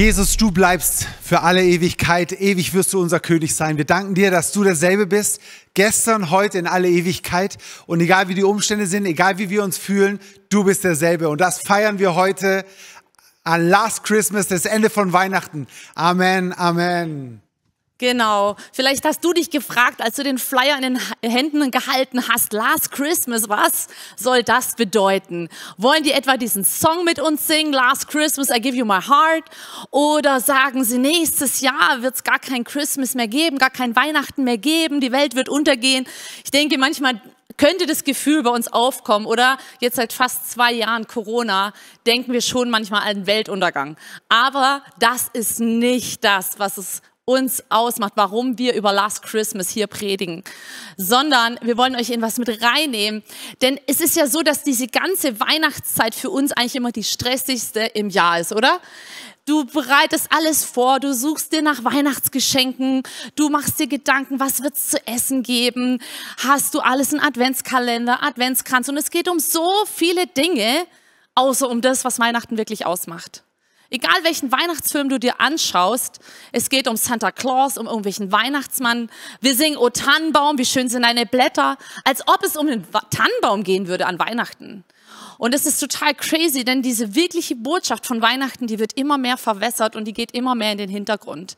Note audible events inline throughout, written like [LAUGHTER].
Jesus, du bleibst für alle Ewigkeit, ewig wirst du unser König sein. Wir danken dir, dass du derselbe bist, gestern, heute, in alle Ewigkeit. Und egal wie die Umstände sind, egal wie wir uns fühlen, du bist derselbe. Und das feiern wir heute an Last Christmas, das Ende von Weihnachten. Amen, Amen. Genau. Vielleicht hast du dich gefragt, als du den Flyer in den Händen gehalten hast, Last Christmas, was soll das bedeuten? Wollen die etwa diesen Song mit uns singen, Last Christmas, I give you my heart? Oder sagen sie, nächstes Jahr wird es gar kein Christmas mehr geben, gar kein Weihnachten mehr geben, die Welt wird untergehen. Ich denke, manchmal könnte das Gefühl bei uns aufkommen, oder? Jetzt seit fast zwei Jahren Corona denken wir schon manchmal an Weltuntergang. Aber das ist nicht das, was es uns ausmacht, warum wir über Last Christmas hier predigen, sondern wir wollen euch in was mit reinnehmen. Denn es ist ja so, dass diese ganze Weihnachtszeit für uns eigentlich immer die stressigste im Jahr ist, oder? Du bereitest alles vor, du suchst dir nach Weihnachtsgeschenken, du machst dir Gedanken, was wird es zu essen geben, hast du alles in Adventskalender, Adventskranz und es geht um so viele Dinge, außer um das, was Weihnachten wirklich ausmacht. Egal welchen Weihnachtsfilm du dir anschaust, es geht um Santa Claus, um irgendwelchen Weihnachtsmann. Wir singen O Tannenbaum, wie schön sind deine Blätter, als ob es um den Tannenbaum gehen würde an Weihnachten. Und es ist total crazy, denn diese wirkliche Botschaft von Weihnachten, die wird immer mehr verwässert und die geht immer mehr in den Hintergrund.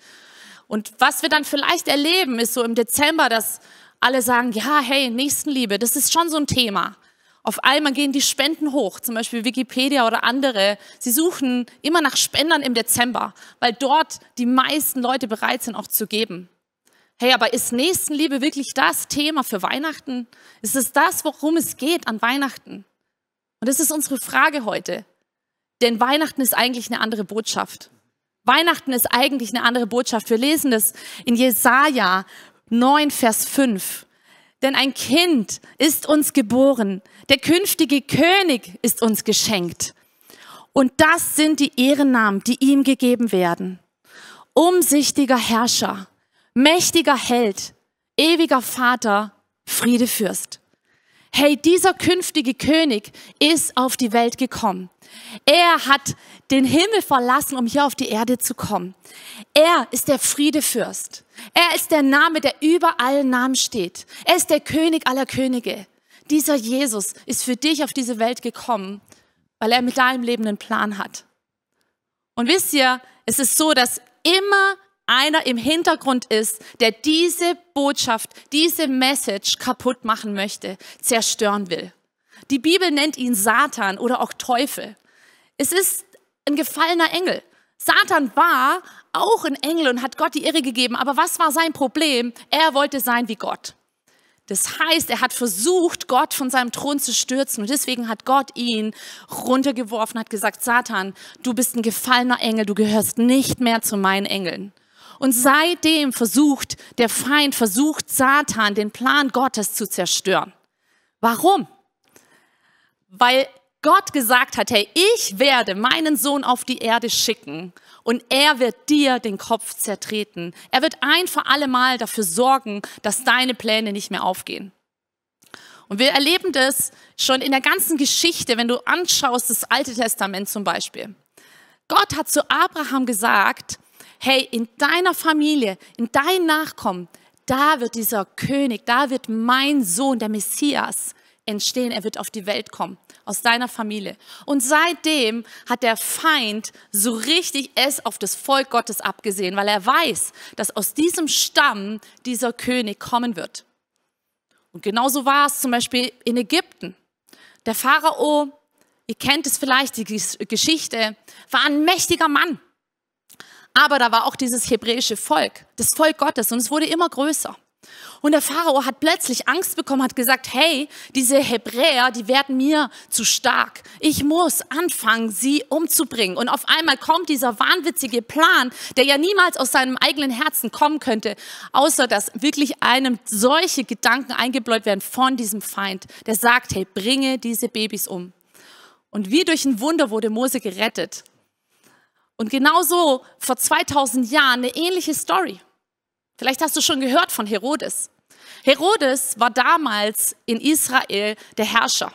Und was wir dann vielleicht erleben, ist so im Dezember, dass alle sagen, ja, hey, Nächstenliebe, das ist schon so ein Thema. Auf einmal gehen die Spenden hoch, zum Beispiel Wikipedia oder andere. Sie suchen immer nach Spendern im Dezember, weil dort die meisten Leute bereit sind, auch zu geben. Hey, aber ist Nächstenliebe wirklich das Thema für Weihnachten? Ist es das, worum es geht an Weihnachten? Und das ist unsere Frage heute. Denn Weihnachten ist eigentlich eine andere Botschaft. Weihnachten ist eigentlich eine andere Botschaft. Wir lesen das in Jesaja 9, Vers 5. Denn ein Kind ist uns geboren, der künftige König ist uns geschenkt. Und das sind die Ehrennamen, die ihm gegeben werden. Umsichtiger Herrscher, mächtiger Held, ewiger Vater, Friedefürst. Hey, dieser künftige König ist auf die Welt gekommen. Er hat den Himmel verlassen, um hier auf die Erde zu kommen. Er ist der Friedefürst. Er ist der Name, der über allen Namen steht. Er ist der König aller Könige. Dieser Jesus ist für dich auf diese Welt gekommen, weil er mit deinem Leben einen Plan hat. Und wisst ihr, es ist so, dass immer einer im Hintergrund ist, der diese Botschaft, diese Message kaputt machen möchte, zerstören will. Die Bibel nennt ihn Satan oder auch Teufel. Es ist ein gefallener Engel. Satan war auch ein Engel und hat Gott die Irre gegeben. Aber was war sein Problem? Er wollte sein wie Gott. Das heißt, er hat versucht, Gott von seinem Thron zu stürzen. Und deswegen hat Gott ihn runtergeworfen, hat gesagt, Satan, du bist ein gefallener Engel, du gehörst nicht mehr zu meinen Engeln. Und seitdem versucht der Feind, versucht Satan, den Plan Gottes zu zerstören. Warum? Weil Gott gesagt hat, hey, ich werde meinen Sohn auf die Erde schicken und er wird dir den Kopf zertreten. Er wird ein für alle Mal dafür sorgen, dass deine Pläne nicht mehr aufgehen. Und wir erleben das schon in der ganzen Geschichte, wenn du anschaust, das Alte Testament zum Beispiel. Gott hat zu Abraham gesagt, hey, in deiner Familie, in deinen Nachkommen, da wird dieser König, da wird mein Sohn, der Messias, entstehen. Er wird auf die Welt kommen aus deiner Familie. Und seitdem hat der Feind so richtig es auf das Volk Gottes abgesehen, weil er weiß, dass aus diesem Stamm dieser König kommen wird. Und genauso war es zum Beispiel in Ägypten. Der Pharao, ihr kennt es vielleicht, die Geschichte, war ein mächtiger Mann. Aber da war auch dieses hebräische Volk, das Volk Gottes, und es wurde immer größer. Und der Pharao hat plötzlich Angst bekommen, hat gesagt, hey, diese Hebräer, die werden mir zu stark. Ich muss anfangen, sie umzubringen. Und auf einmal kommt dieser wahnwitzige Plan, der ja niemals aus seinem eigenen Herzen kommen könnte, außer dass wirklich einem solche Gedanken eingebläut werden von diesem Feind, der sagt, hey, bringe diese Babys um. Und wie durch ein Wunder wurde Mose gerettet. Und genauso vor 2000 Jahren eine ähnliche Story. Vielleicht hast du schon gehört von Herodes. Herodes war damals in Israel der Herrscher.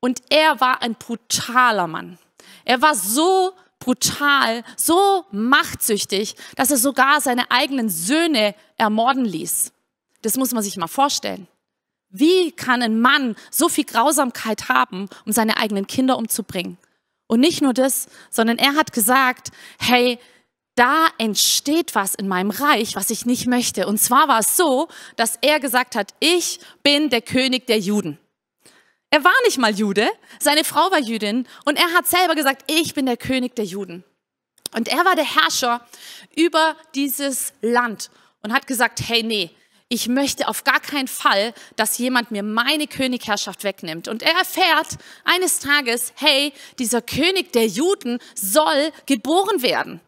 Und er war ein brutaler Mann. Er war so brutal, so machtsüchtig, dass er sogar seine eigenen Söhne ermorden ließ. Das muss man sich mal vorstellen. Wie kann ein Mann so viel Grausamkeit haben, um seine eigenen Kinder umzubringen? Und nicht nur das, sondern er hat gesagt, hey, da entsteht was in meinem Reich, was ich nicht möchte. Und zwar war es so, dass er gesagt hat, ich bin der König der Juden. Er war nicht mal Jude, seine Frau war Jüdin und er hat selber gesagt, ich bin der König der Juden. Und er war der Herrscher über dieses Land und hat gesagt, hey, nee, ich möchte auf gar keinen Fall, dass jemand mir meine Königherrschaft wegnimmt. Und er erfährt eines Tages, hey, dieser König der Juden soll geboren werden.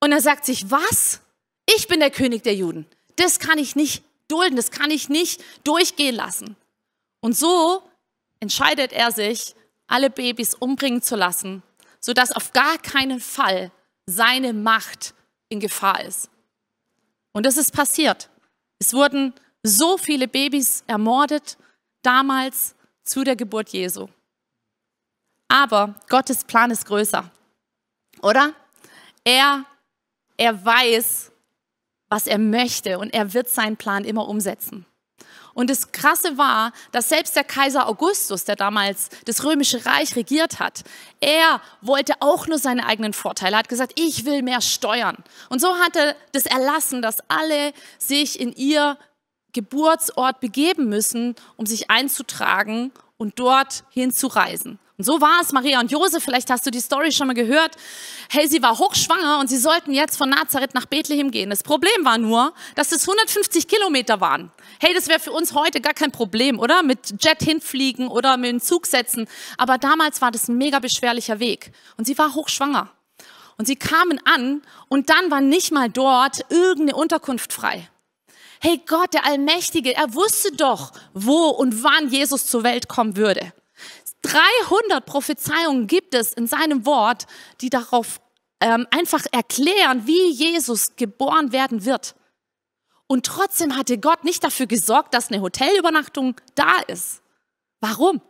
Und er sagt sich, was? Ich bin der König der Juden. Das kann ich nicht dulden, das kann ich nicht durchgehen lassen. Und so entscheidet er sich, alle Babys umbringen zu lassen, sodass auf gar keinen Fall seine Macht in Gefahr ist. Und das ist passiert. Es wurden so viele Babys ermordet, damals zu der Geburt Jesu. Aber Gottes Plan ist größer, oder? Er, er weiß, was er möchte und er wird seinen Plan immer umsetzen. Und das Krasse war, dass selbst der Kaiser Augustus, der damals das römische Reich regiert hat, er wollte auch nur seine eigenen Vorteile. Er hat gesagt, ich will mehr steuern. Und so hat er das erlassen, dass alle sich in ihr Geburtsort begeben müssen, um sich einzutragen und dort hinzureisen. Und so war es Maria und Josef, vielleicht hast du die Story schon mal gehört. Hey, sie war hochschwanger und sie sollten jetzt von Nazareth nach Bethlehem gehen. Das Problem war nur, dass es 150 Kilometer waren. Hey, das wäre für uns heute gar kein Problem, oder? Mit Jet hinfliegen oder mit dem Zug setzen. Aber damals war das ein mega beschwerlicher Weg. Und sie war hochschwanger. Und sie kamen an und dann war nicht mal dort irgendeine Unterkunft frei. Hey Gott, der Allmächtige, er wusste doch, wo und wann Jesus zur Welt kommen würde. 300 Prophezeiungen gibt es in seinem Wort, die darauf ähm, einfach erklären, wie Jesus geboren werden wird. Und trotzdem hatte Gott nicht dafür gesorgt, dass eine Hotelübernachtung da ist. Warum?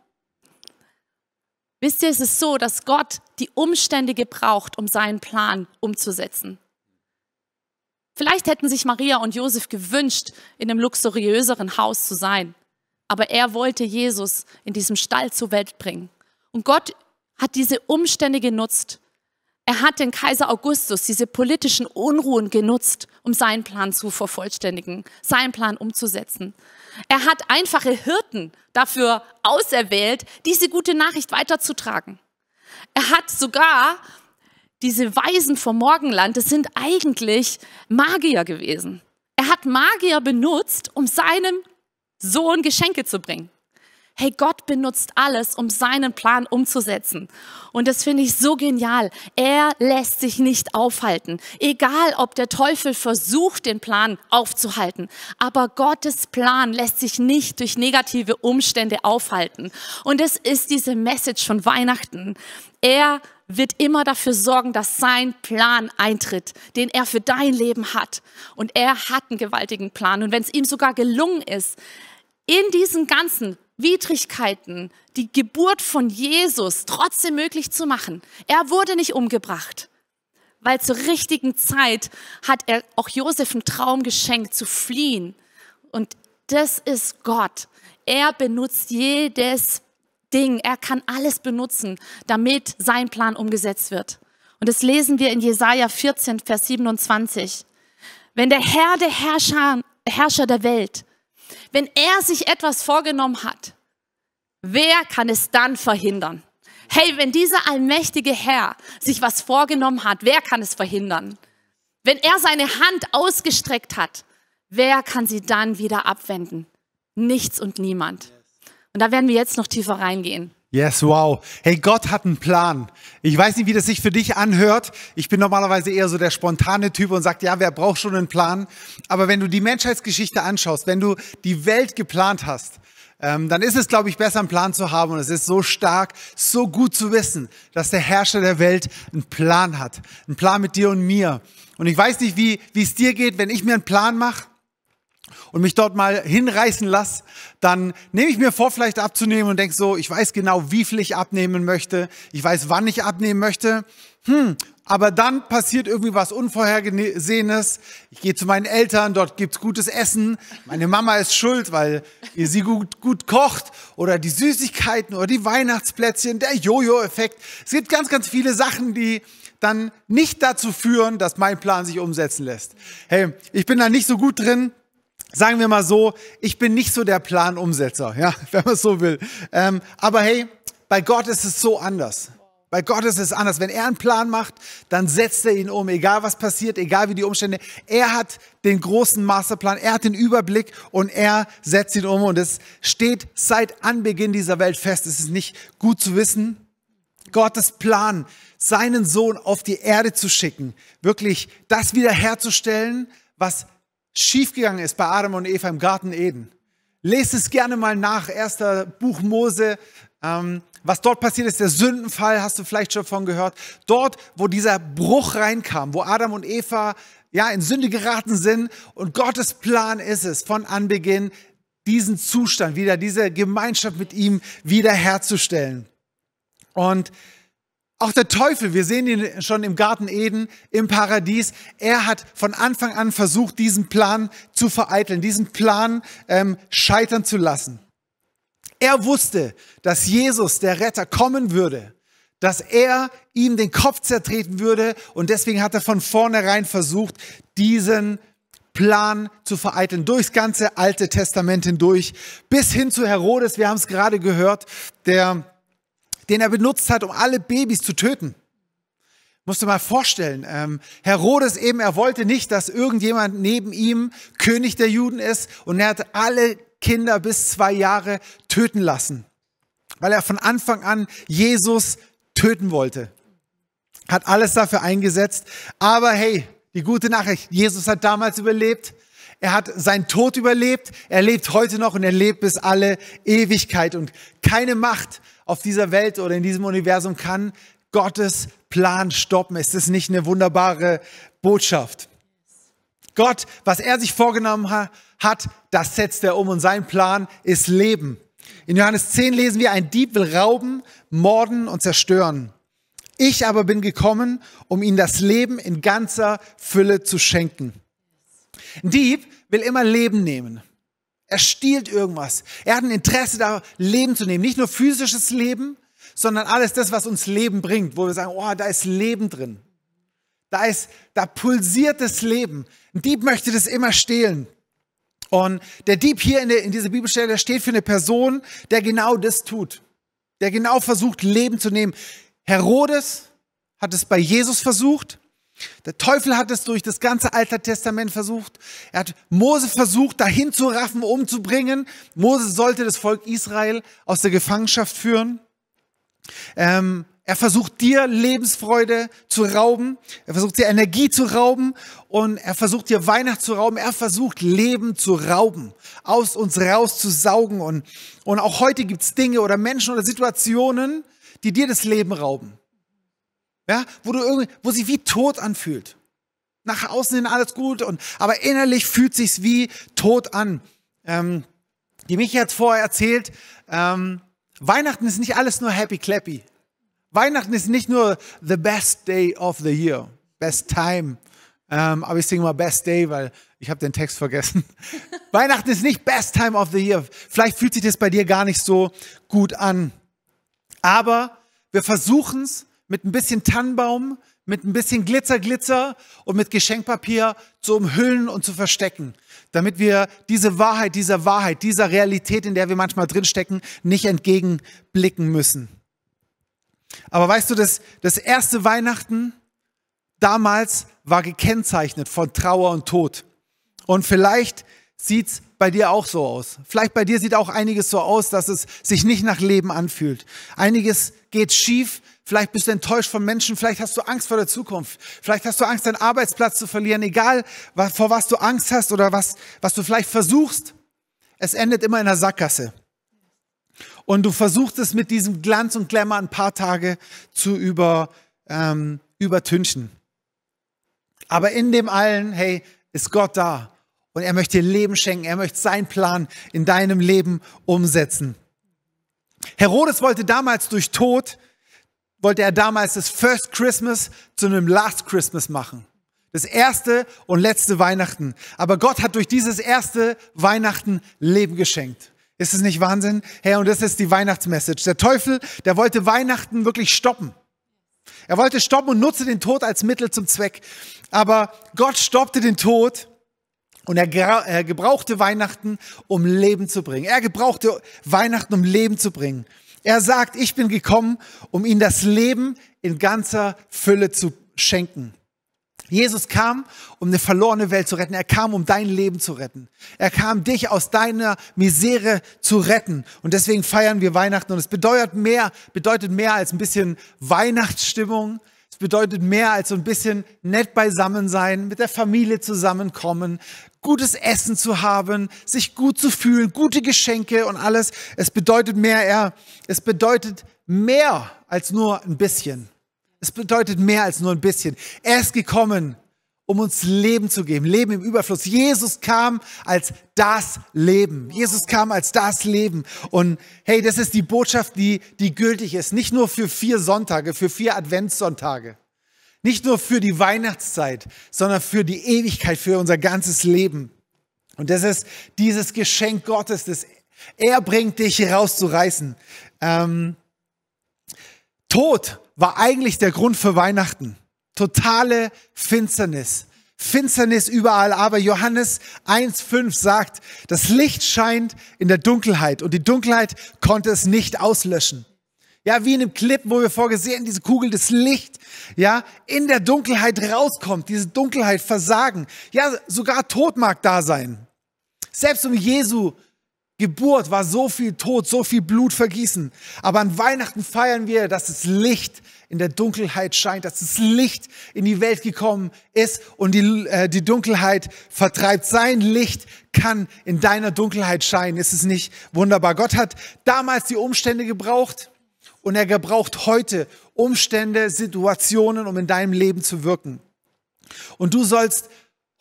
Wisst ihr, es ist so, dass Gott die Umstände gebraucht, um seinen Plan umzusetzen. Vielleicht hätten sich Maria und Josef gewünscht, in einem luxuriöseren Haus zu sein aber er wollte Jesus in diesem Stall zur Welt bringen. Und Gott hat diese Umstände genutzt. Er hat den Kaiser Augustus, diese politischen Unruhen genutzt, um seinen Plan zu vervollständigen, seinen Plan umzusetzen. Er hat einfache Hirten dafür auserwählt, diese gute Nachricht weiterzutragen. Er hat sogar diese Weisen vom Morgenland, das sind eigentlich Magier gewesen. Er hat Magier benutzt, um seinem Sohn Geschenke zu bringen. Hey, Gott benutzt alles, um seinen Plan umzusetzen. Und das finde ich so genial. Er lässt sich nicht aufhalten. Egal, ob der Teufel versucht, den Plan aufzuhalten. Aber Gottes Plan lässt sich nicht durch negative Umstände aufhalten. Und es ist diese Message von Weihnachten. Er wird immer dafür sorgen, dass sein Plan eintritt, den er für dein Leben hat. Und er hat einen gewaltigen Plan. Und wenn es ihm sogar gelungen ist, in diesen ganzen Widrigkeiten die Geburt von Jesus trotzdem möglich zu machen. Er wurde nicht umgebracht, weil zur richtigen Zeit hat er auch Josef einen Traum geschenkt zu fliehen. Und das ist Gott. Er benutzt jedes Ding. Er kann alles benutzen, damit sein Plan umgesetzt wird. Und das lesen wir in Jesaja 14, Vers 27. Wenn der Herr der Herrscher, Herrscher der Welt wenn er sich etwas vorgenommen hat, wer kann es dann verhindern? Hey, wenn dieser allmächtige Herr sich was vorgenommen hat, wer kann es verhindern? Wenn er seine Hand ausgestreckt hat, wer kann sie dann wieder abwenden? Nichts und niemand. Und da werden wir jetzt noch tiefer reingehen. Yes, wow. Hey, Gott hat einen Plan. Ich weiß nicht, wie das sich für dich anhört. Ich bin normalerweise eher so der spontane Typ und sagt, ja, wer braucht schon einen Plan? Aber wenn du die Menschheitsgeschichte anschaust, wenn du die Welt geplant hast, ähm, dann ist es, glaube ich, besser einen Plan zu haben. Und es ist so stark, so gut zu wissen, dass der Herrscher der Welt einen Plan hat. Einen Plan mit dir und mir. Und ich weiß nicht, wie wie es dir geht, wenn ich mir einen Plan mache und mich dort mal hinreißen lasse, dann nehme ich mir vor, vielleicht abzunehmen und denke so, ich weiß genau, wie viel ich abnehmen möchte. Ich weiß, wann ich abnehmen möchte. Hm, aber dann passiert irgendwie was Unvorhergesehenes. Ich gehe zu meinen Eltern, dort gibt's gutes Essen. Meine Mama ist schuld, weil ihr sie gut, gut kocht. Oder die Süßigkeiten oder die Weihnachtsplätzchen, der Jojo-Effekt. Es gibt ganz, ganz viele Sachen, die dann nicht dazu führen, dass mein Plan sich umsetzen lässt. Hey, ich bin da nicht so gut drin. Sagen wir mal so, ich bin nicht so der Planumsetzer, ja, [LAUGHS] wenn man so will. Ähm, aber hey, bei Gott ist es so anders. Bei Gott ist es anders. Wenn er einen Plan macht, dann setzt er ihn um, egal was passiert, egal wie die Umstände. Er hat den großen Masterplan, er hat den Überblick und er setzt ihn um. Und es steht seit Anbeginn dieser Welt fest. Es ist nicht gut zu wissen. Gottes Plan, seinen Sohn auf die Erde zu schicken, wirklich das wiederherzustellen, was schiefgegangen ist bei Adam und Eva im Garten Eden. Lest es gerne mal nach, erster Buch Mose. Ähm, was dort passiert ist, der Sündenfall, hast du vielleicht schon von gehört. Dort, wo dieser Bruch reinkam, wo Adam und Eva ja in Sünde geraten sind und Gottes Plan ist es von Anbeginn, diesen Zustand wieder, diese Gemeinschaft mit ihm wiederherzustellen. Und auch der Teufel, wir sehen ihn schon im Garten Eden, im Paradies, er hat von Anfang an versucht, diesen Plan zu vereiteln, diesen Plan ähm, scheitern zu lassen. Er wusste, dass Jesus, der Retter, kommen würde, dass er ihm den Kopf zertreten würde und deswegen hat er von vornherein versucht, diesen Plan zu vereiteln, durchs ganze Alte Testament hindurch, bis hin zu Herodes, wir haben es gerade gehört, der, den er benutzt hat, um alle Babys zu töten. Musst du mal vorstellen, ähm, Herodes eben, er wollte nicht, dass irgendjemand neben ihm König der Juden ist und er hat alle Kinder bis zwei Jahre töten lassen, weil er von Anfang an Jesus töten wollte. Hat alles dafür eingesetzt. Aber hey, die gute Nachricht, Jesus hat damals überlebt. Er hat seinen Tod überlebt. Er lebt heute noch und er lebt bis alle Ewigkeit. Und keine Macht auf dieser Welt oder in diesem Universum kann Gottes Plan stoppen. Ist das nicht eine wunderbare Botschaft? Gott, was er sich vorgenommen hat, das setzt er um und sein Plan ist Leben. In Johannes 10 lesen wir, ein Dieb will rauben, morden und zerstören. Ich aber bin gekommen, um ihnen das Leben in ganzer Fülle zu schenken. Ein Dieb will immer Leben nehmen. Er stiehlt irgendwas. Er hat ein Interesse da, Leben zu nehmen. Nicht nur physisches Leben, sondern alles das, was uns Leben bringt, wo wir sagen, oh, da ist Leben drin. Da ist, da pulsiert das Leben. Ein Dieb möchte das immer stehlen. Und der Dieb hier in, der, in dieser Bibelstelle, steht für eine Person, der genau das tut. Der genau versucht, Leben zu nehmen. Herodes hat es bei Jesus versucht. Der Teufel hat es durch das ganze Alte Testament versucht. Er hat Mose versucht, dahin zu raffen, umzubringen. Mose sollte das Volk Israel aus der Gefangenschaft führen. Ähm, er versucht dir Lebensfreude zu rauben. Er versucht dir Energie zu rauben und er versucht dir Weihnacht zu rauben. Er versucht Leben zu rauben, aus uns rauszusaugen. Und, und auch heute gibt's Dinge oder Menschen oder Situationen, die dir das Leben rauben. Ja, wo du irgendwie, wo sich wie tot anfühlt. Nach außen hin alles gut und, aber innerlich fühlt sich's wie tot an. Ähm, die Michi hat vorher erzählt, ähm, Weihnachten ist nicht alles nur happy clappy. Weihnachten ist nicht nur the best day of the year, best time. Ähm, aber ich singe mal best day, weil ich habe den Text vergessen. [LAUGHS] Weihnachten ist nicht best time of the year. Vielleicht fühlt sich das bei dir gar nicht so gut an. Aber wir versuchen es mit ein bisschen Tannenbaum, mit ein bisschen Glitzer, Glitzer und mit Geschenkpapier zu umhüllen und zu verstecken, damit wir diese Wahrheit, dieser Wahrheit, dieser Realität, in der wir manchmal drinstecken, nicht entgegenblicken müssen. Aber weißt du, das, das erste Weihnachten damals war gekennzeichnet von Trauer und Tod. Und vielleicht sieht's bei dir auch so aus. Vielleicht bei dir sieht auch einiges so aus, dass es sich nicht nach Leben anfühlt. Einiges geht schief. Vielleicht bist du enttäuscht von Menschen. Vielleicht hast du Angst vor der Zukunft. Vielleicht hast du Angst, deinen Arbeitsplatz zu verlieren. Egal, vor was du Angst hast oder was, was du vielleicht versuchst. Es endet immer in der Sackgasse und du versuchst es mit diesem Glanz und Glamour ein paar Tage zu über, ähm, übertünchen. Aber in dem allen, hey, ist Gott da Und er möchte dir Leben schenken. Er möchte seinen Plan in deinem Leben umsetzen. Herodes wollte damals durch Tod, wollte er damals das First Christmas zu einem Last Christmas machen. Das erste und letzte Weihnachten. Aber Gott hat durch dieses erste Weihnachten Leben geschenkt. Ist es nicht Wahnsinn? Herr, und das ist die Weihnachtsmessage. Der Teufel, der wollte Weihnachten wirklich stoppen. Er wollte stoppen und nutzte den Tod als Mittel zum Zweck. Aber Gott stoppte den Tod und er, gebrauchte Weihnachten, um Leben zu bringen. Er gebrauchte Weihnachten, um Leben zu bringen. Er sagt, ich bin gekommen, um ihnen das Leben in ganzer Fülle zu schenken. Jesus kam, um eine verlorene Welt zu retten. Er kam, um dein Leben zu retten. Er kam, dich aus deiner Misere zu retten. Und deswegen feiern wir Weihnachten. Und es bedeutet mehr, bedeutet mehr als ein bisschen Weihnachtsstimmung. Es bedeutet mehr als so ein bisschen nett beisammen sein, mit der Familie zusammenkommen, gutes Essen zu haben, sich gut zu fühlen, gute Geschenke und alles. Es bedeutet mehr, er, es bedeutet mehr als nur ein bisschen. Es bedeutet mehr als nur ein bisschen. Er ist gekommen, um uns Leben zu geben, Leben im Überfluss. Jesus kam als das Leben. Jesus kam als das Leben. Und hey, das ist die Botschaft, die, die gültig ist. Nicht nur für vier Sonntage, für vier Adventssonntage. Nicht nur für die Weihnachtszeit, sondern für die Ewigkeit, für unser ganzes Leben. Und das ist dieses Geschenk Gottes, das er bringt dich rauszureißen. Ähm, Tod war eigentlich der Grund für Weihnachten. Totale Finsternis. Finsternis überall, aber Johannes 1.5 sagt, das Licht scheint in der Dunkelheit und die Dunkelheit konnte es nicht auslöschen. Ja, wie in dem Clip, wo wir vorgesehen, diese Kugel des Licht, ja, in der Dunkelheit rauskommt, diese Dunkelheit versagen. Ja, sogar Tod mag da sein. Selbst um Jesu Geburt war so viel Tod, so viel Blut vergießen. Aber an Weihnachten feiern wir, dass das Licht in der Dunkelheit scheint, dass das Licht in die Welt gekommen ist und die, äh, die Dunkelheit vertreibt. Sein Licht kann in deiner Dunkelheit scheinen. Ist es nicht wunderbar? Gott hat damals die Umstände gebraucht und er gebraucht heute Umstände, Situationen, um in deinem Leben zu wirken. Und du sollst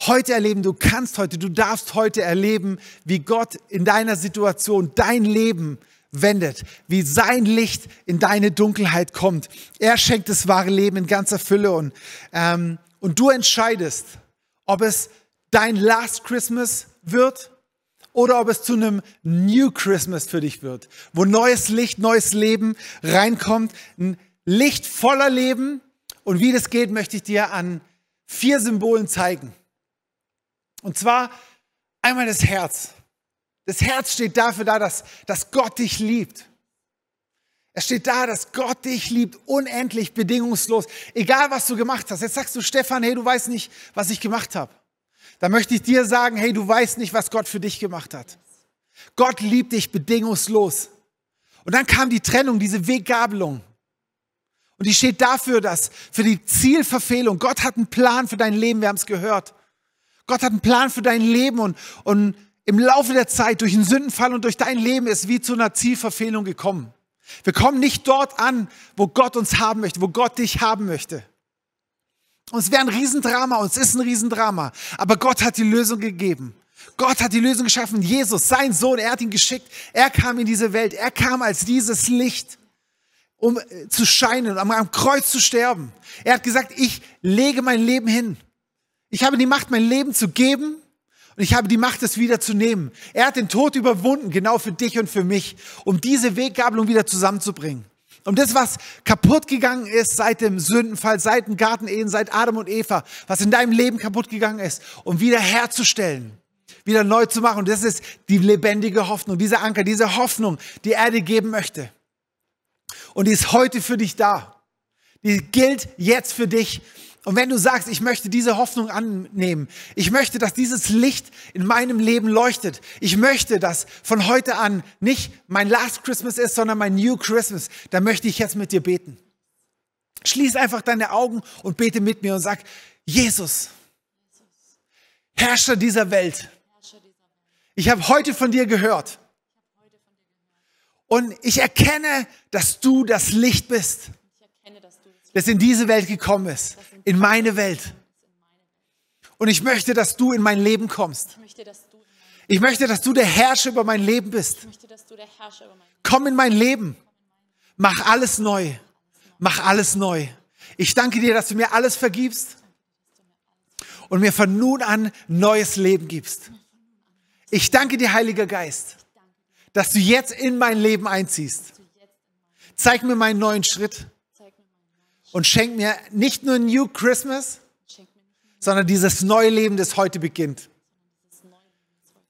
heute erleben, du kannst heute, du darfst heute erleben, wie Gott in deiner Situation dein Leben wendet, wie sein Licht in deine Dunkelheit kommt. Er schenkt das wahre Leben in ganzer Fülle und, ähm, und du entscheidest, ob es dein Last Christmas wird oder ob es zu einem New Christmas für dich wird, wo neues Licht, neues Leben reinkommt, ein Licht voller Leben. Und wie das geht, möchte ich dir an vier Symbolen zeigen. Und zwar einmal das Herz. Das Herz steht dafür da, dass, dass Gott dich liebt. Es steht da, dass Gott dich liebt, unendlich, bedingungslos, egal was du gemacht hast. Jetzt sagst du, Stefan, hey, du weißt nicht, was ich gemacht habe. Da möchte ich dir sagen, hey, du weißt nicht, was Gott für dich gemacht hat. Gott liebt dich bedingungslos. Und dann kam die Trennung, diese Weggabelung. Und die steht dafür, dass für die Zielverfehlung, Gott hat einen Plan für dein Leben, wir haben es gehört. Gott hat einen Plan für dein Leben und, und im Laufe der Zeit durch den Sündenfall und durch dein Leben ist wie zu einer Zielverfehlung gekommen. Wir kommen nicht dort an, wo Gott uns haben möchte, wo Gott dich haben möchte. Und es wäre ein Riesendrama und es ist ein Riesendrama. Aber Gott hat die Lösung gegeben. Gott hat die Lösung geschaffen. Jesus, sein Sohn, er hat ihn geschickt. Er kam in diese Welt. Er kam als dieses Licht, um äh, zu scheinen, um am Kreuz zu sterben. Er hat gesagt, ich lege mein Leben hin. Ich habe die Macht, mein Leben zu geben und ich habe die Macht, es wieder zu nehmen. Er hat den Tod überwunden, genau für dich und für mich, um diese Weggabelung wieder zusammenzubringen. Um das, was kaputt gegangen ist seit dem Sündenfall, seit dem Gartenehen, seit Adam und Eva, was in deinem Leben kaputt gegangen ist, um wieder herzustellen, wieder neu zu machen. Und das ist die lebendige Hoffnung, dieser Anker, diese Hoffnung, die er dir geben möchte. Und die ist heute für dich da. Die gilt jetzt für dich. Und wenn du sagst, ich möchte diese Hoffnung annehmen, ich möchte, dass dieses Licht in meinem Leben leuchtet, ich möchte, dass von heute an nicht mein Last Christmas ist, sondern mein New Christmas, dann möchte ich jetzt mit dir beten. Schließ einfach deine Augen und bete mit mir und sag, Jesus, Herrscher dieser Welt, ich habe heute von dir gehört. Und ich erkenne, dass du das Licht bist das in diese Welt gekommen ist, in meine Welt. Und ich möchte, dass du in mein Leben kommst. Ich möchte, dass du, der Herrscher über mein Leben bist. Komm in mein Leben. Mach alles neu. Mach alles neu. Ich danke dir, dass du mir alles vergibst und mir von nun an neues Leben gibst. Ich danke dir, Heiliger Geist, dass du jetzt in mein Leben einziehst. Zeig mir meinen neuen Schritt und schenk mir nicht nur New Christmas, sondern dieses neue Leben, das heute beginnt.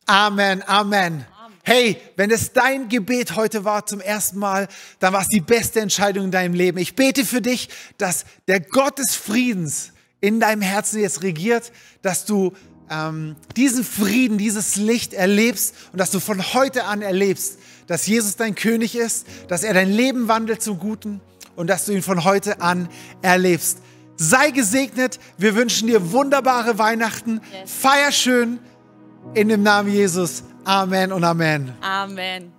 Amen, Amen. Hey, wenn es dein Gebet heute war zum ersten Mal, dann war es die beste Entscheidung in deinem Leben. Ich bete für dich, dass der Gott des Friedens in deinem Herzen jetzt regiert, dass du ähm, diesen Frieden, dieses Licht erlebst und dass du von heute an erlebst, dass Jesus dein König ist, dass er dein Leben wandelt zum Guten und dass du ihn von heute an erlebst. Sei gesegnet. Wir wünschen dir wunderbare Weihnachten. Yes. Feier schön. In dem Namen Jesus. Amen und Amen. Amen.